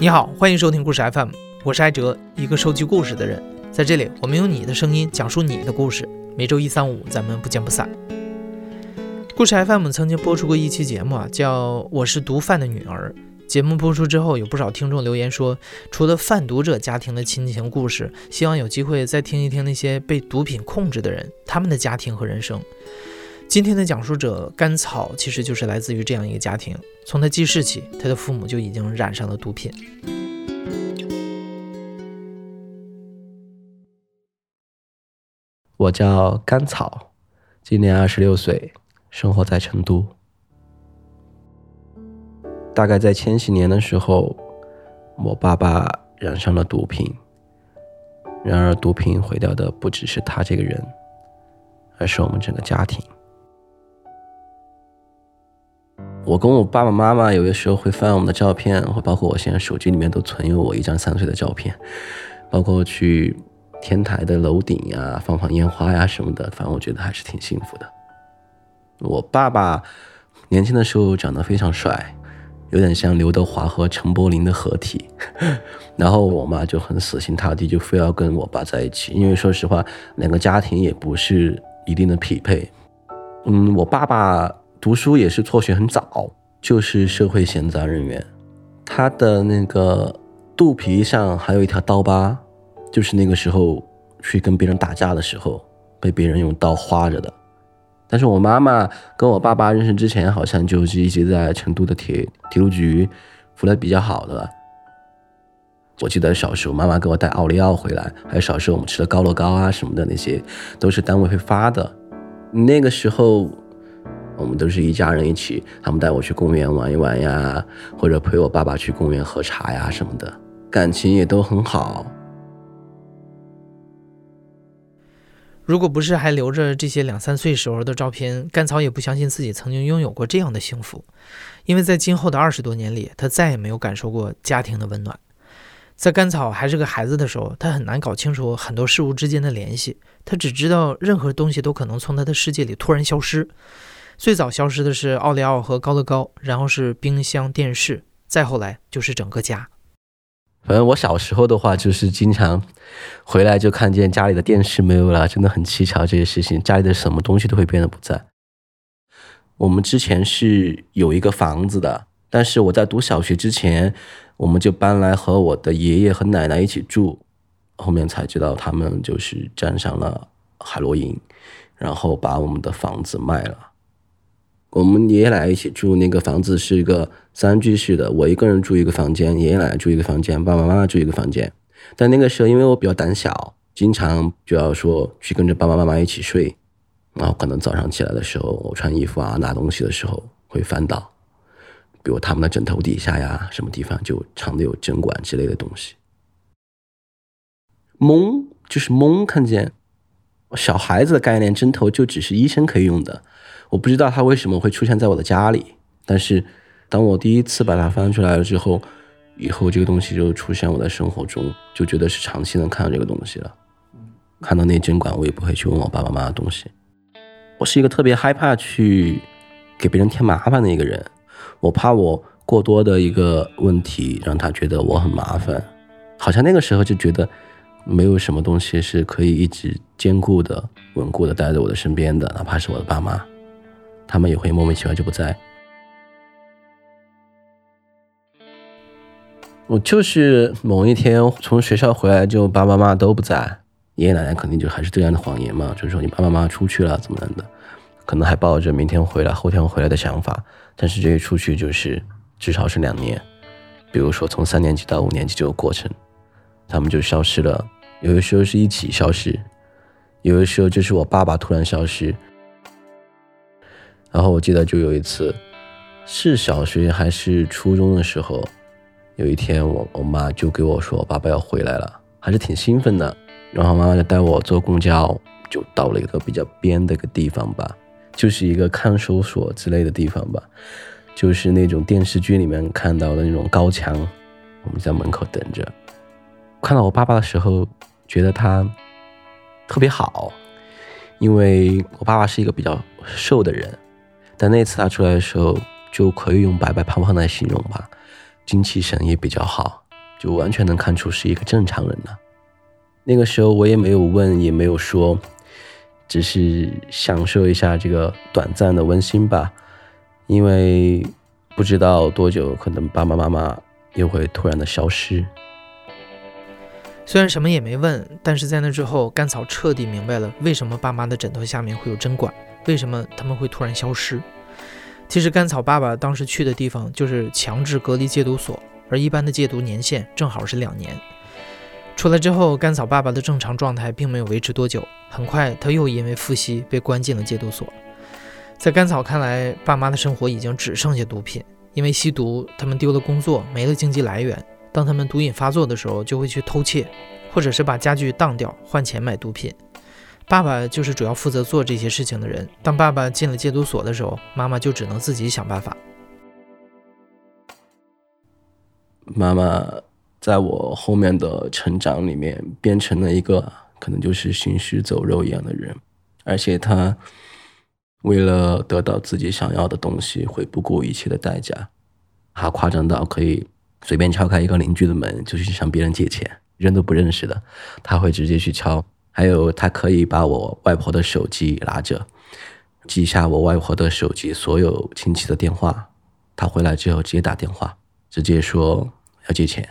你好，欢迎收听故事 FM，我是艾哲，一个收集故事的人。在这里，我们用你的声音讲述你的故事。每周一、三、五，咱们不见不散。故事 FM 曾经播出过一期节目啊，叫《我是毒贩的女儿》。节目播出之后，有不少听众留言说，除了贩毒者家庭的亲情故事，希望有机会再听一听那些被毒品控制的人他们的家庭和人生。今天的讲述者甘草，其实就是来自于这样一个家庭。从他记事起，他的父母就已经染上了毒品。我叫甘草，今年二十六岁，生活在成都。大概在千禧年的时候，我爸爸染上了毒品。然而，毒品毁掉的不只是他这个人，而是我们整个家庭。我跟我爸爸妈妈有的时候会翻我们的照片，或包括我现在手机里面都存有我一张三岁的照片，包括去。天台的楼顶呀，放放烟花呀什么的，反正我觉得还是挺幸福的。我爸爸年轻的时候长得非常帅，有点像刘德华和陈柏霖的合体。然后我妈就很死心塌地，就非要跟我爸在一起。因为说实话，两个家庭也不是一定的匹配。嗯，我爸爸读书也是辍学很早，就是社会闲杂人员。他的那个肚皮上还有一条刀疤。就是那个时候去跟别人打架的时候，被别人用刀划着的。但是我妈妈跟我爸爸认识之前，好像就是一直在成都的铁铁路局服的比较好的。我记得小时候妈妈给我带奥利奥回来，还有小时候我们吃的高乐高啊什么的，那些都是单位会发的。那个时候我们都是一家人一起，他们带我去公园玩一玩呀，或者陪我爸爸去公园喝茶呀什么的，感情也都很好。如果不是还留着这些两三岁时候的照片，甘草也不相信自己曾经拥有过这样的幸福。因为在今后的二十多年里，他再也没有感受过家庭的温暖。在甘草还是个孩子的时候，他很难搞清楚很多事物之间的联系。他只知道任何东西都可能从他的世界里突然消失。最早消失的是奥利奥和高乐高，然后是冰箱、电视，再后来就是整个家。反正我小时候的话，就是经常回来就看见家里的电视没有了，真的很蹊跷。这些事情，家里的什么东西都会变得不在。我们之前是有一个房子的，但是我在读小学之前，我们就搬来和我的爷爷和奶奶一起住。后面才知道他们就是沾上了海洛因，然后把我们的房子卖了。我们爷爷奶奶一起住，那个房子是一个三居室的，我一个人住一个房间，爷爷奶奶住一个房间，爸爸妈妈住一个房间。但那个时候，因为我比较胆小，经常就要说去跟着爸爸妈妈一起睡，然后可能早上起来的时候，我穿衣服啊、拿东西的时候会翻倒，比如他们的枕头底下呀，什么地方就藏的有针管之类的东西。懵就是懵，看见小孩子的概念，针头就只是医生可以用的。我不知道它为什么会出现在我的家里，但是当我第一次把它翻出来了之后，以后这个东西就出现我的生活中，就觉得是长期能看到这个东西了。看到那针管，我也不会去问我爸爸妈妈东西。我是一个特别害怕去给别人添麻烦的一个人，我怕我过多的一个问题让他觉得我很麻烦，好像那个时候就觉得没有什么东西是可以一直坚固的、稳固的待在我的身边的，哪怕是我的爸妈。他们也会莫名其妙就不在。我就是某一天从学校回来，就爸爸妈妈都不在，爷爷奶奶肯定就还是这样的谎言嘛，就是说你爸爸妈妈出去了怎么样的，可能还抱着明天回来、后天回来的想法，但是这一出去就是至少是两年，比如说从三年级到五年级这个过程，他们就消失了。有的时候是一起消失，有的时候就是我爸爸突然消失。然后我记得就有一次，是小学还是初中的时候，有一天我我妈就给我说爸爸要回来了，还是挺兴奋的。然后妈妈就带我坐公交，就到了一个比较边的一个地方吧，就是一个看守所之类的地方吧，就是那种电视剧里面看到的那种高墙。我们在门口等着，看到我爸爸的时候，觉得他特别好，因为我爸爸是一个比较瘦的人。但那次他出来的时候，就可以用白白胖胖来形容吧，精气神也比较好，就完全能看出是一个正常人了。那个时候我也没有问，也没有说，只是享受一下这个短暂的温馨吧。因为不知道多久，可能爸爸妈妈又会突然的消失。虽然什么也没问，但是在那之后，甘草彻底明白了为什么爸妈的枕头下面会有针管，为什么他们会突然消失。其实甘草爸爸当时去的地方就是强制隔离戒毒所，而一般的戒毒年限正好是两年。出来之后，甘草爸爸的正常状态并没有维持多久，很快他又因为复吸被关进了戒毒所。在甘草看来，爸妈的生活已经只剩下毒品，因为吸毒，他们丢了工作，没了经济来源。当他们毒瘾发作的时候，就会去偷窃，或者是把家具当掉换钱买毒品。爸爸就是主要负责做这些事情的人。当爸爸进了戒毒所的时候，妈妈就只能自己想办法。妈妈在我后面的成长里面变成了一个可能就是行尸走肉一样的人，而且她为了得到自己想要的东西，会不顾一切的代价，还夸张到可以。随便敲开一个邻居的门，就去向别人借钱，人都不认识的，他会直接去敲。还有，他可以把我外婆的手机拿着，记下我外婆的手机所有亲戚的电话，他回来之后直接打电话，直接说要借钱。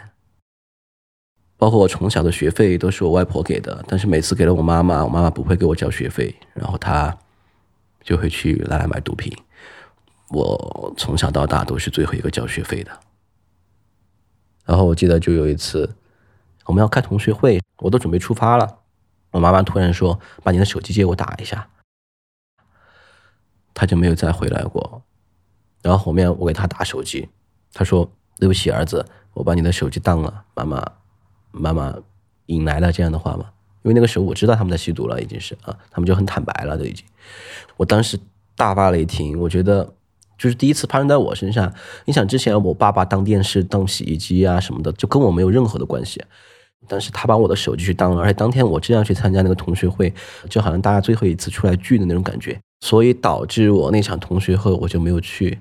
包括我从小的学费都是我外婆给的，但是每次给了我妈妈，我妈妈不会给我交学费，然后他就会去拿来买毒品。我从小到大都是最后一个交学费的。然后我记得就有一次，我们要开同学会，我都准备出发了，我妈妈突然说：“把你的手机借我打一下。”他就没有再回来过。然后后面我给他打手机，他说：“对不起，儿子，我把你的手机当了。”妈妈，妈妈引来了这样的话嘛？因为那个时候我知道他们在吸毒了，已经是啊，他们就很坦白了，都已经。我当时大发雷霆，我觉得。就是第一次发生在我身上。你想，之前我爸爸当电视、当洗衣机啊什么的，就跟我没有任何的关系。但是他把我的手机去当了，而且当天我这样去参加那个同学会，就好像大家最后一次出来聚的那种感觉，所以导致我那场同学会我就没有去。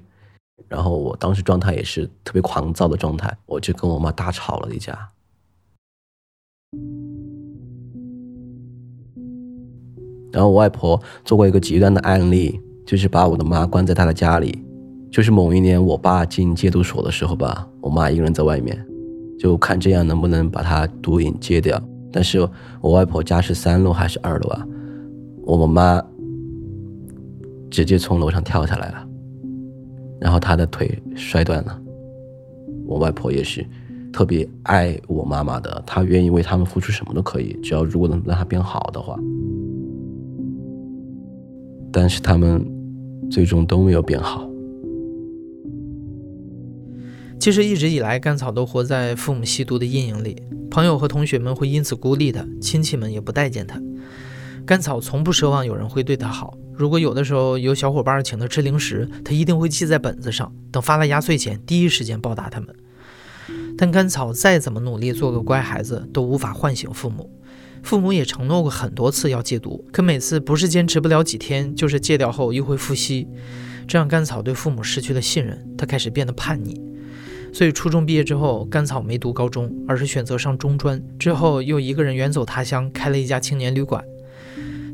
然后我当时状态也是特别狂躁的状态，我就跟我妈大吵了一架。然后我外婆做过一个极端的案例，就是把我的妈关在她的家里。就是某一年，我爸进戒毒所的时候吧，我妈一个人在外面，就看这样能不能把他毒瘾戒掉。但是我外婆家是三楼还是二楼啊？我妈直接从楼上跳下来了，然后她的腿摔断了。我外婆也是特别爱我妈妈的，她愿意为他们付出什么都可以，只要如果能让她变好的话。但是他们最终都没有变好。其实一直以来，甘草都活在父母吸毒的阴影里，朋友和同学们会因此孤立他，亲戚们也不待见他。甘草从不奢望有人会对他好，如果有的时候有小伙伴请他吃零食，他一定会记在本子上，等发了压岁钱，第一时间报答他们。但甘草再怎么努力做个乖孩子，都无法唤醒父母。父母也承诺过很多次要戒毒，可每次不是坚持不了几天，就是戒掉后又会复吸，这让甘草对父母失去了信任，他开始变得叛逆。所以初中毕业之后，甘草没读高中，而是选择上中专。之后又一个人远走他乡，开了一家青年旅馆。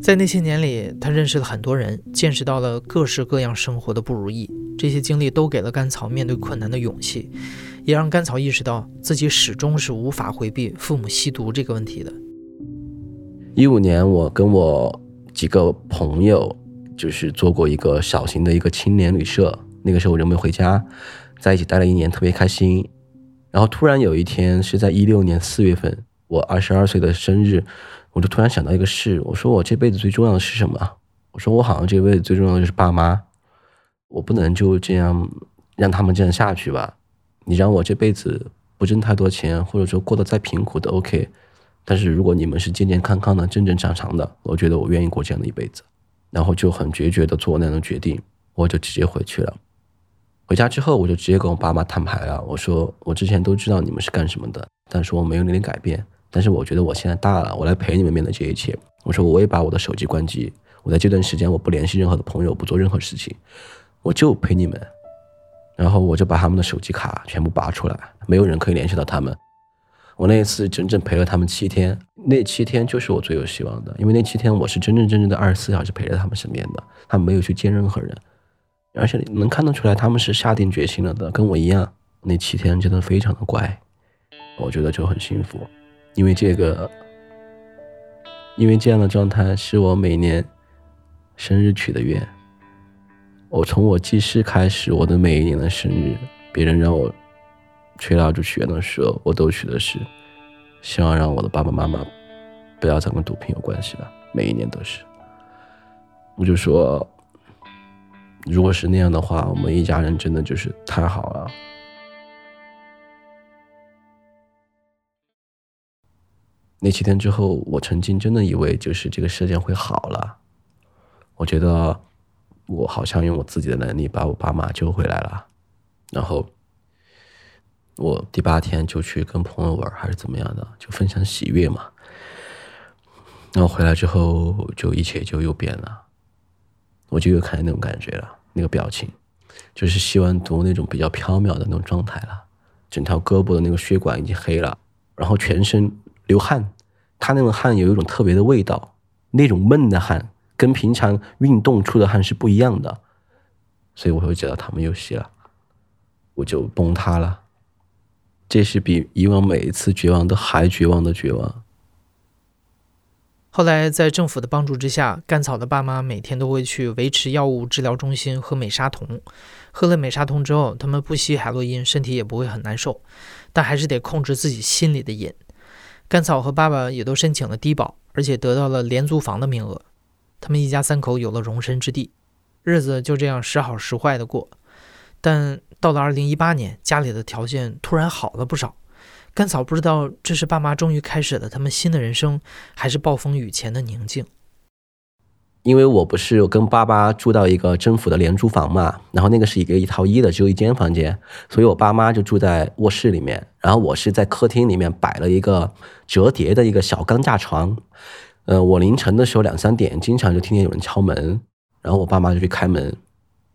在那些年里，他认识了很多人，见识到了各式各样生活的不如意。这些经历都给了甘草面对困难的勇气，也让甘草意识到自己始终是无法回避父母吸毒这个问题的。一五年，我跟我几个朋友就是做过一个小型的一个青年旅社，那个时候我就没回家。在一起待了一年，特别开心。然后突然有一天，是在一六年四月份，我二十二岁的生日，我就突然想到一个事。我说我这辈子最重要的是什么？我说我好像这辈子最重要的就是爸妈，我不能就这样让他们这样下去吧。你让我这辈子不挣太多钱，或者说过得再贫苦都 OK。但是如果你们是健健康康的、正正常常的，我觉得我愿意过这样的一辈子。然后就很决绝的做那种决定，我就直接回去了。回家之后，我就直接跟我爸妈摊牌了。我说，我之前都知道你们是干什么的，但是我没有那点改变。但是我觉得我现在大了，我来陪你们面对这一切。我说，我也把我的手机关机。我在这段时间，我不联系任何的朋友，不做任何事情，我就陪你们。然后我就把他们的手机卡全部拔出来，没有人可以联系到他们。我那一次整整陪了他们七天，那七天就是我最有希望的，因为那七天我是真真正正的二十四小时陪在他们身边的，他们没有去见任何人，而且能看得出来他们是下定决心了的，跟我一样，那七天真的非常的乖，我觉得就很幸福，因为这个，因为这样的状态是我每年生日许的愿，我从我记事开始，我的每一年的生日，别人让我。吹蜡烛许愿的时候，我都许的是，希望让我的爸爸妈妈不要再跟毒品有关系了。每一年都是，我就说，如果是那样的话，我们一家人真的就是太好了。那七天之后，我曾经真的以为就是这个事件会好了，我觉得我好像用我自己的能力把我爸妈救回来了，然后。我第八天就去跟朋友玩，还是怎么样的，就分享喜悦嘛。然后回来之后，就一切就又变了，我就又看见那种感觉了，那个表情，就是吸完毒那种比较飘渺的那种状态了。整条胳膊的那个血管已经黑了，然后全身流汗，他那种汗有一种特别的味道，那种闷的汗跟平常运动出的汗是不一样的，所以我会知道他们又吸了，我就崩塌了。这是比以往每一次绝望都还绝望的绝望。后来，在政府的帮助之下，甘草的爸妈每天都会去维持药物治疗中心喝美沙酮。喝了美沙酮之后，他们不吸海洛因，身体也不会很难受，但还是得控制自己心里的瘾。甘草和爸爸也都申请了低保，而且得到了廉租房的名额。他们一家三口有了容身之地，日子就这样时好时坏的过。但到了二零一八年，家里的条件突然好了不少。甘草不知道这是爸妈终于开始了他们新的人生，还是暴风雨前的宁静。因为我不是有跟爸爸住到一个政府的廉租房嘛，然后那个是一个一套一的，只有一间房间，所以我爸妈就住在卧室里面，然后我是在客厅里面摆了一个折叠的一个小钢架床。呃，我凌晨的时候两三点，经常就听见有人敲门，然后我爸妈就去开门。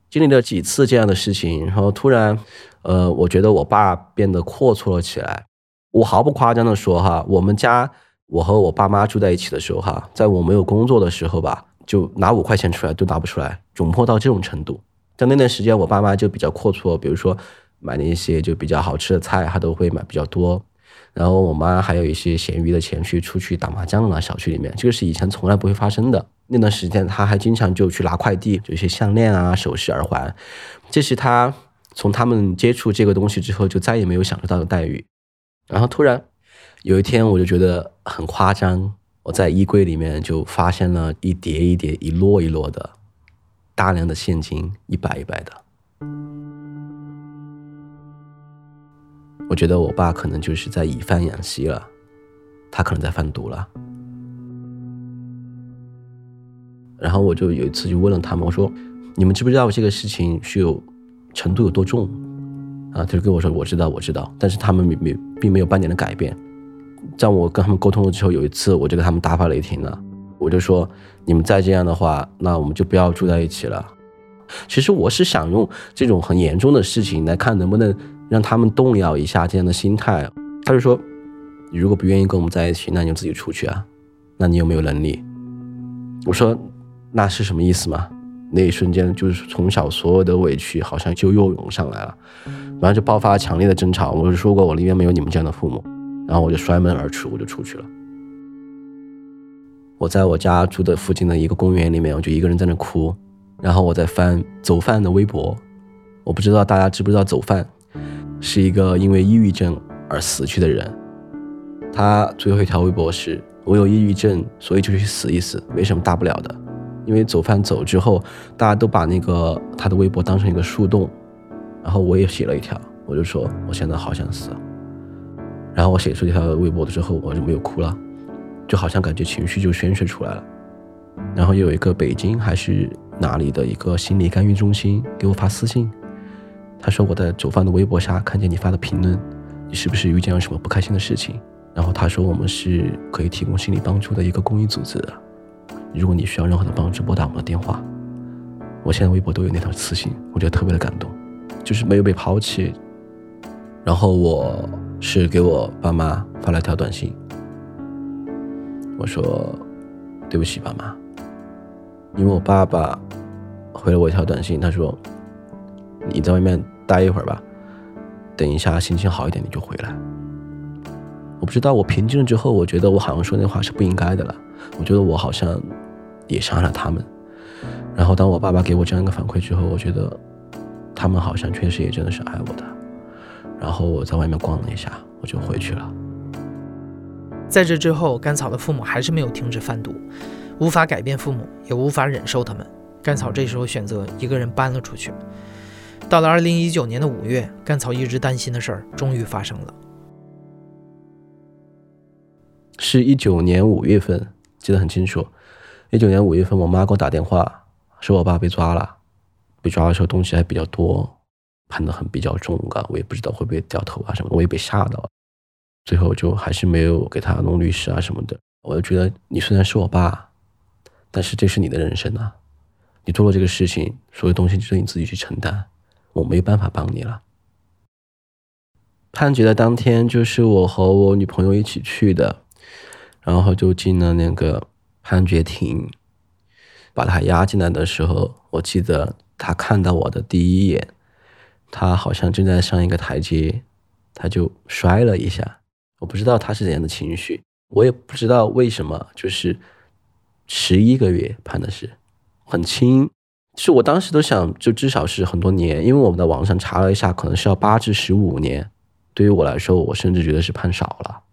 经历了几次这样的事情，然后突然，呃，我觉得我爸变得阔绰了起来。我毫不夸张的说，哈，我们家我和我爸妈住在一起的时候，哈，在我没有工作的时候吧，就拿五块钱出来都拿不出来，窘迫到这种程度。在那段时间，我爸妈就比较阔绰，比如说买那些就比较好吃的菜，他都会买比较多。然后我妈还有一些闲余的钱去出去打麻将了，小区里面，这个是以前从来不会发生的。那段时间，他还经常就去拿快递，就一些项链啊、首饰、耳环，这是他从他们接触这个东西之后就再也没有享受到的待遇。然后突然有一天，我就觉得很夸张，我在衣柜里面就发现了一叠一叠、一摞一摞的大量的现金，一百一百的。我觉得我爸可能就是在以贩养吸了，他可能在贩毒了。然后我就有一次就问了他们，我说：“你们知不知道这个事情是有程度有多重？”啊，他就跟我说：“我知道，我知道。”但是他们没没并没有半点的改变。在我跟他们沟通了之后，有一次我就跟他们大发雷霆了，我就说：“你们再这样的话，那我们就不要住在一起了。”其实我是想用这种很严重的事情来看能不能让他们动摇一下这样的心态。他就说：“你如果不愿意跟我们在一起，那你就自己出去啊。那你有没有能力？”我说。那是什么意思吗？那一瞬间，就是从小所有的委屈好像就又涌上来了，然后就爆发了强烈的争吵。我就说过，我宁愿没有你们这样的父母。然后我就摔门而出，我就出去了。我在我家住的附近的一个公园里面，我就一个人在那哭。然后我在翻走饭的微博，我不知道大家知不知道走饭是一个因为抑郁症而死去的人。他最后一条微博是：我有抑郁症，所以就去死一死，没什么大不了的。因为走饭走之后，大家都把那个他的微博当成一个树洞，然后我也写了一条，我就说我现在好想死。然后我写出这条微博的时候，我就没有哭了，就好像感觉情绪就宣泄出来了。然后有一个北京还是哪里的一个心理干预中心给我发私信，他说我在走饭的微博下看见你发的评论，你是不是遇见了什么不开心的事情？然后他说我们是可以提供心理帮助的一个公益组织的。如果你需要任何的帮助，拨打我的电话。我现在微博都有那条私信，我觉得特别的感动，就是没有被抛弃。然后我是给我爸妈发了条短信，我说对不起爸妈，因为我爸爸回了我一条短信，他说你在外面待一会儿吧，等一下心情好一点你就回来。我不知道我平静了之后，我觉得我好像说那话是不应该的了，我觉得我好像也伤害了他们。然后当我爸爸给我这样一个反馈之后，我觉得他们好像确实也真的是爱我的。然后我在外面逛了一下，我就回去了。在这之后，甘草的父母还是没有停止贩毒，无法改变父母，也无法忍受他们。甘草这时候选择一个人搬了出去。到了二零一九年的五月，甘草一直担心的事儿终于发生了。是一九年五月份，记得很清楚。一九年五月份，我妈给我打电话，说我爸被抓了。被抓的时候东西还比较多。判的很比较重啊，我也不知道会不会掉头啊什么，我也被吓到了，最后就还是没有给他弄律师啊什么的。我就觉得你虽然是我爸，但是这是你的人生啊，你做了这个事情，所有东西就你自己去承担，我没办法帮你了。判决的当天就是我和我女朋友一起去的，然后就进了那个判决庭，把他押进来的时候，我记得他看到我的第一眼。他好像正在上一个台阶，他就摔了一下。我不知道他是怎样的情绪，我也不知道为什么，就是十一个月判的是很轻。是我当时都想，就至少是很多年，因为我们在网上查了一下，可能是要八至十五年。对于我来说，我甚至觉得是判少了。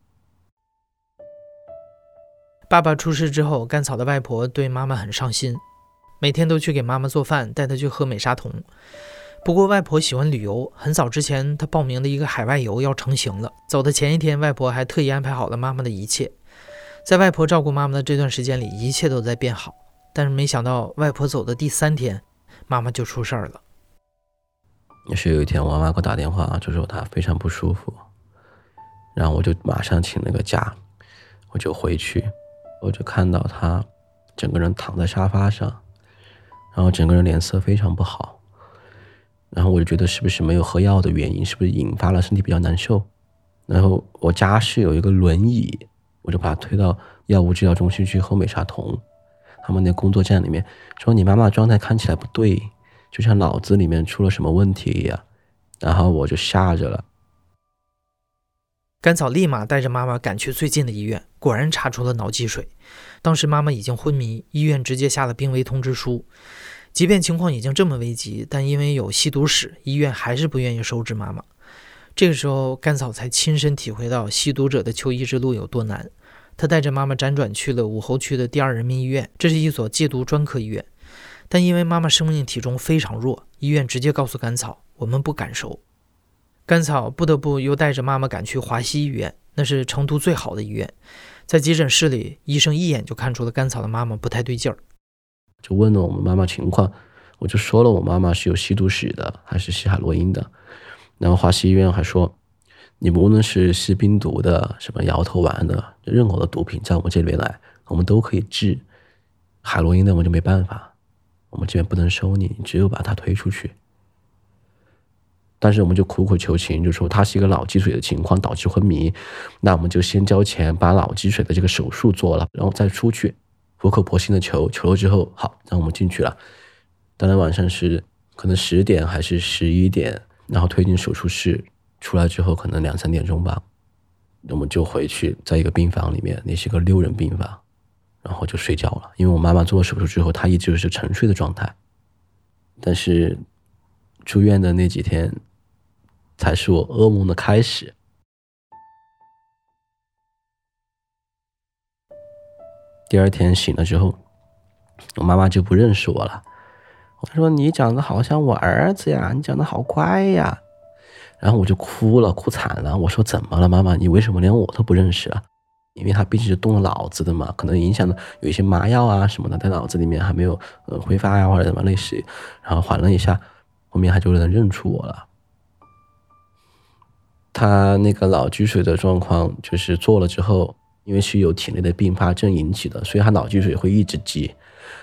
爸爸出事之后，甘草的外婆对妈妈很上心，每天都去给妈妈做饭，带她去喝美沙酮。不过外婆喜欢旅游，很早之前她报名的一个海外游要成行了。走的前一天，外婆还特意安排好了妈妈的一切。在外婆照顾妈妈的这段时间里，一切都在变好。但是没想到，外婆走的第三天，妈妈就出事儿了。也是有一天，我妈妈给我打电话，就说她非常不舒服，然后我就马上请了个假，我就回去，我就看到她整个人躺在沙发上，然后整个人脸色非常不好。然后我就觉得是不是没有喝药的原因，是不是引发了身体比较难受？然后我家是有一个轮椅，我就把他推到药物治疗中心去喝美沙酮。他们那工作站里面说你妈妈状态看起来不对，就像脑子里面出了什么问题一样。然后我就吓着了。甘草立马带着妈妈赶去最近的医院，果然查出了脑积水。当时妈妈已经昏迷，医院直接下了病危通知书。即便情况已经这么危急，但因为有吸毒史，医院还是不愿意收治妈妈。这个时候，甘草才亲身体会到吸毒者的求医之路有多难。他带着妈妈辗转去了武侯区的第二人民医院，这是一所戒毒专科医院。但因为妈妈生命体重非常弱，医院直接告诉甘草：“我们不敢收。”甘草不得不又带着妈妈赶去华西医院，那是成都最好的医院。在急诊室里，医生一眼就看出了甘草的妈妈不太对劲儿。就问了我们妈妈情况，我就说了我妈妈是有吸毒史的，还是吸海洛因的。然后华西医院还说，你们无论是吸冰毒的，什么摇头丸的，任何的毒品在我们这边来，我们都可以治。海洛因的我们就没办法，我们这边不能收你，只有把它推出去。但是我们就苦苦求情，就说他是一个脑积水的情况导致昏迷，那我们就先交钱把脑积水的这个手术做了，然后再出去。苦口婆心的求，求了之后，好，让我们进去了。当天晚上是可能十点还是十一点，然后推进手术室，出来之后可能两三点钟吧，我们就回去，在一个病房里面，那是个六人病房，然后就睡觉了。因为我妈妈做了手术之后，她一直是沉睡的状态。但是住院的那几天，才是我噩梦的开始。第二天醒了之后，我妈妈就不认识我了。她说：“你长得好像我儿子呀，你长得好乖呀。”然后我就哭了，哭惨了。我说：“怎么了，妈妈？你为什么连我都不认识啊？”因为他毕竟是动了脑子的嘛，可能影响了有一些麻药啊什么的，在脑子里面还没有呃挥发呀或者什么类似。然后缓了一下，后面他就能认出我了。他那个脑积水的状况，就是做了之后。因为是有体内的并发症引起的，所以他脑积水会一直积，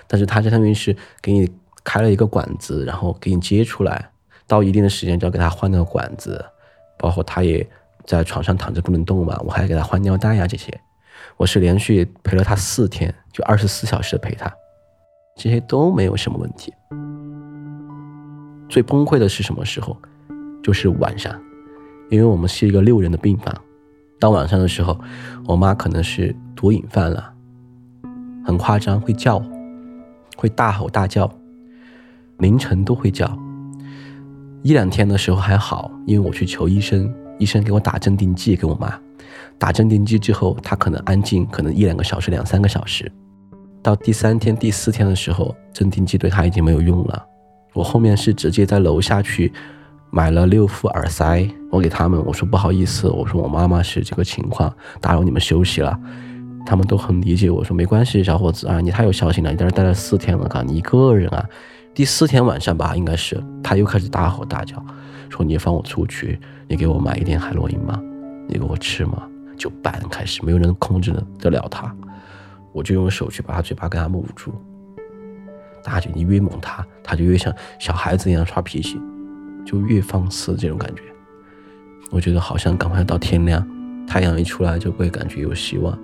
但是他相当于是给你开了一个管子，然后给你接出来，到一定的时间就要给他换那个管子，包括他也在床上躺着不能动嘛，我还给他换尿袋呀这些，我是连续陪了他四天，就二十四小时的陪他，这些都没有什么问题。最崩溃的是什么时候？就是晚上，因为我们是一个六人的病房，到晚上的时候，我妈可能是毒瘾犯了，很夸张，会叫，会大吼大叫，凌晨都会叫。一两天的时候还好，因为我去求医生，医生给我打镇定剂给我妈，打镇定剂之后，她可能安静，可能一两个小时、两三个小时。到第三天、第四天的时候，镇定剂对她已经没有用了。我后面是直接在楼下去买了六副耳塞，我给他们，我说不好意思，我说我妈妈是这个情况，打扰你们休息了。他们都很理解我说没关系，小伙子啊，你太有孝心了，你在这待了四天了，嘎，你一个人啊。第四天晚上吧，应该是他又开始大吼大叫，说：“你放我出去，你给我买一点海洛因吗？你给我吃吗？”就半开始，没有人控制得了他，我就用手去把他嘴巴给他捂住。大姐，你越猛他，他就越像小孩子一样耍脾气，就越放肆这种感觉。我觉得好像赶快到天亮，太阳一出来就会感觉有希望。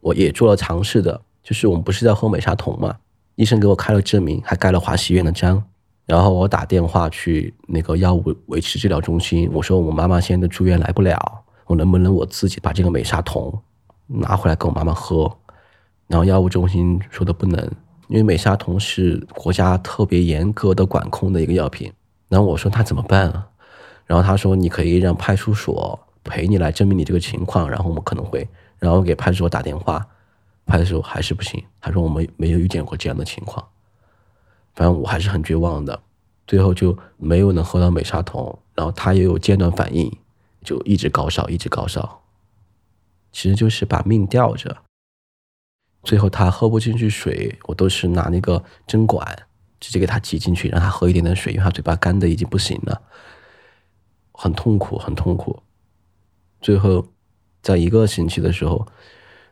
我也做了尝试的，就是我们不是在喝美沙酮嘛？医生给我开了证明，还盖了华西医院的章。然后我打电话去那个药物维持治疗中心，我说我妈妈现在住院来不了，我能不能我自己把这个美沙酮拿回来给我妈妈喝？然后药物中心说的不能，因为美沙酮是国家特别严格的管控的一个药品。然后我说那怎么办啊？然后他说你可以让派出所陪你来证明你这个情况，然后我们可能会。然后给派出所打电话，派出所还是不行。他说我们没有遇见过这样的情况，反正我还是很绝望的。最后就没有能喝到美沙酮，然后他也有间断反应，就一直高烧，一直高烧，其实就是把命吊着。最后他喝不进去水，我都是拿那个针管直接给他挤进去，让他喝一点点水，因为他嘴巴干的已经不行了，很痛苦，很痛苦。最后。在一个星期的时候，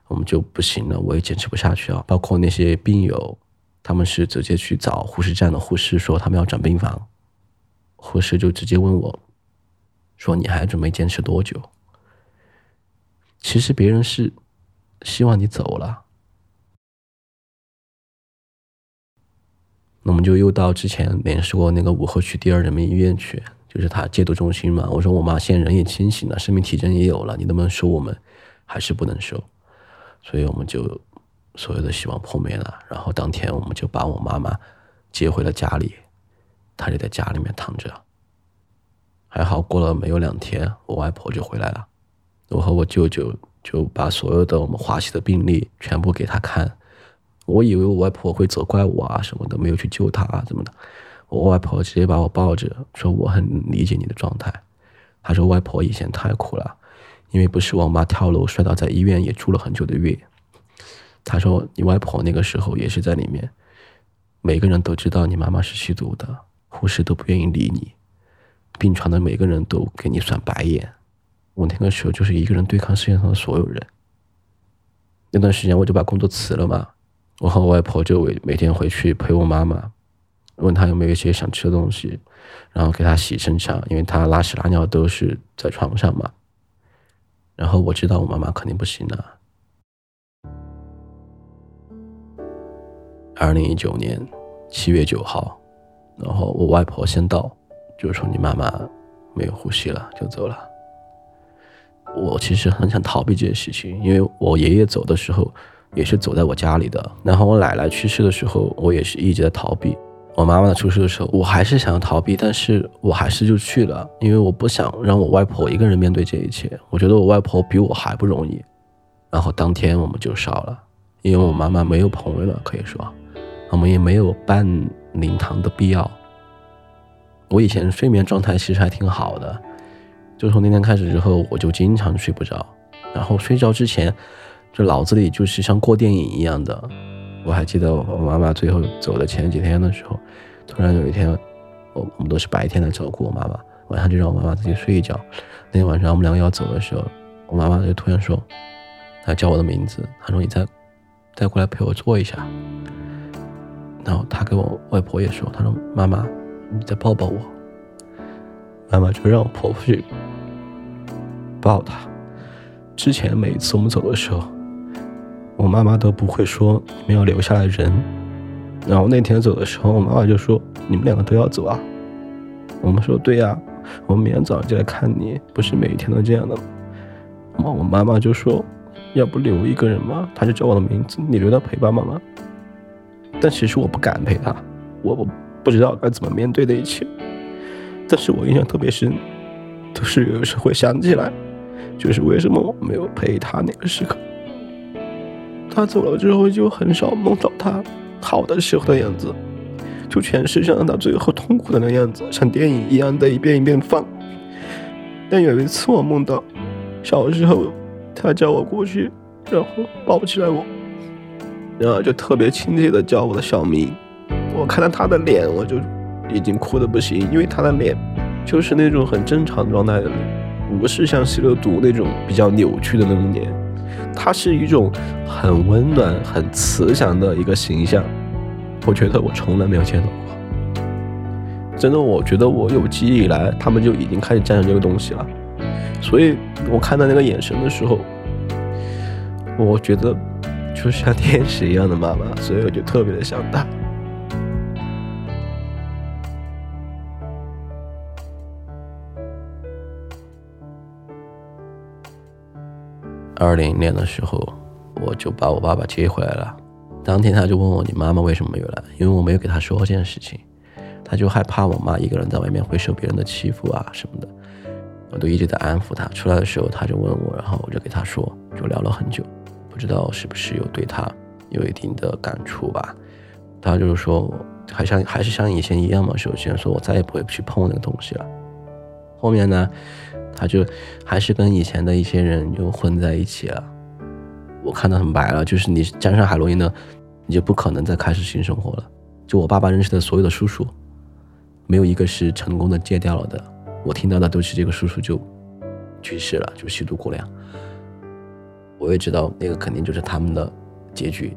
我们就不行了，我也坚持不下去啊。包括那些病友，他们是直接去找护士站的护士，说他们要转病房。护士就直接问我，说你还准备坚持多久？其实别人是希望你走了。我们就又到之前联系过那个武侯区第二人民医院去。就是他戒毒中心嘛，我说我妈现在人也清醒了，生命体征也有了，你能不能收我们？还是不能收，所以我们就所有的希望破灭了。然后当天我们就把我妈妈接回了家里，她就在家里面躺着。还好过了没有两天，我外婆就回来了，我和我舅舅就把所有的我们华西的病例全部给他看。我以为我外婆会责怪我啊什么的，没有去救她啊怎么的。我外婆直接把我抱着，说我很理解你的状态。她说外婆以前太苦了，因为不是我妈跳楼摔倒在医院，也住了很久的院。她说你外婆那个时候也是在里面，每个人都知道你妈妈是吸毒的，护士都不愿意理你，病床的每个人都给你翻白眼。我那个时候就是一个人对抗世界上的所有人。那段时间我就把工作辞了嘛，我和我外婆就每每天回去陪我妈妈。问她有没有一些想吃的东西，然后给她洗身上，因为她拉屎拉尿都是在床上嘛。然后我知道我妈妈肯定不行了。二零一九年七月九号，然后我外婆先到，就说你妈妈没有呼吸了，就走了。我其实很想逃避这件事情，因为我爷爷走的时候也是走在我家里的，然后我奶奶去世的时候，我也是一直在逃避。我妈妈的出事的时候，我还是想要逃避，但是我还是就去了，因为我不想让我外婆一个人面对这一切。我觉得我外婆比我还不容易。然后当天我们就烧了，因为我妈妈没有朋友了，可以说，我们也没有办灵堂的必要。我以前睡眠状态其实还挺好的，就从那天开始之后，我就经常睡不着，然后睡着之前，就脑子里就是像过电影一样的。我还记得我妈妈最后走的前几天的时候，突然有一天，我我们都是白天来照顾我妈妈，晚上就让我妈妈自己睡一觉。那天晚上我们两个要走的时候，我妈妈就突然说，她叫我的名字，她说你再再过来陪我坐一下。然后她给我外婆也说，她说妈妈，你再抱抱我。”妈妈就让我婆婆去抱她。之前每次我们走的时候，我妈妈都不会说你们要留下来人。然后那天走的时候，我妈妈就说：“你们两个都要走啊？”我们说：“对呀，我们明天早上就来看你，不是每一天都这样的吗？”我妈妈就说：“要不留一个人吗？”她就叫我的名字，你留到陪爸爸妈妈。但其实我不敢陪他，我我不知道该怎么面对这一切。但是我印象特别深，都是有时候会想起来，就是为什么我没有陪他那个时刻。他走了之后，就很少梦到他好的时候的样子，就全是像他最后痛苦的那个样子，像电影一样的一遍一遍放。但有一次我梦到，小时候他叫我过去，然后抱起来我。然后就特别亲切的叫我的小名，我看到他的脸，我就已经哭的不行，因为他的脸就是那种很正常状态的脸，不是像吸了毒那种比较扭曲的那种脸，他是一种很温暖、很慈祥的一个形象，我觉得我从来没有见到过，真的，我觉得我有记忆以来，他们就已经开始战胜这个东西了，所以我看到那个眼神的时候，我觉得。就像天使一样的妈妈，所以我就特别的想打。二零年的时候，我就把我爸爸接回来了。当天他就问我：“你妈妈为什么没有来？”因为我没有给他说这件事情，他就害怕我妈一个人在外面会受别人的欺负啊什么的。我都一直在安抚他。出来的时候他就问我，然后我就给他说，就聊了很久。不知道是不是有对他有一定的感触吧？他就是说，还像还是像以前一样嘛。首先说我再也不会去碰那个东西了。后面呢，他就还是跟以前的一些人又混在一起了。我看得很白了，就是你沾上海洛因的，你就不可能再开始新生活了。就我爸爸认识的所有的叔叔，没有一个是成功的戒掉了的。我听到的都是这个叔叔就去世了，就吸毒过量。我也知道，那个肯定就是他们的结局。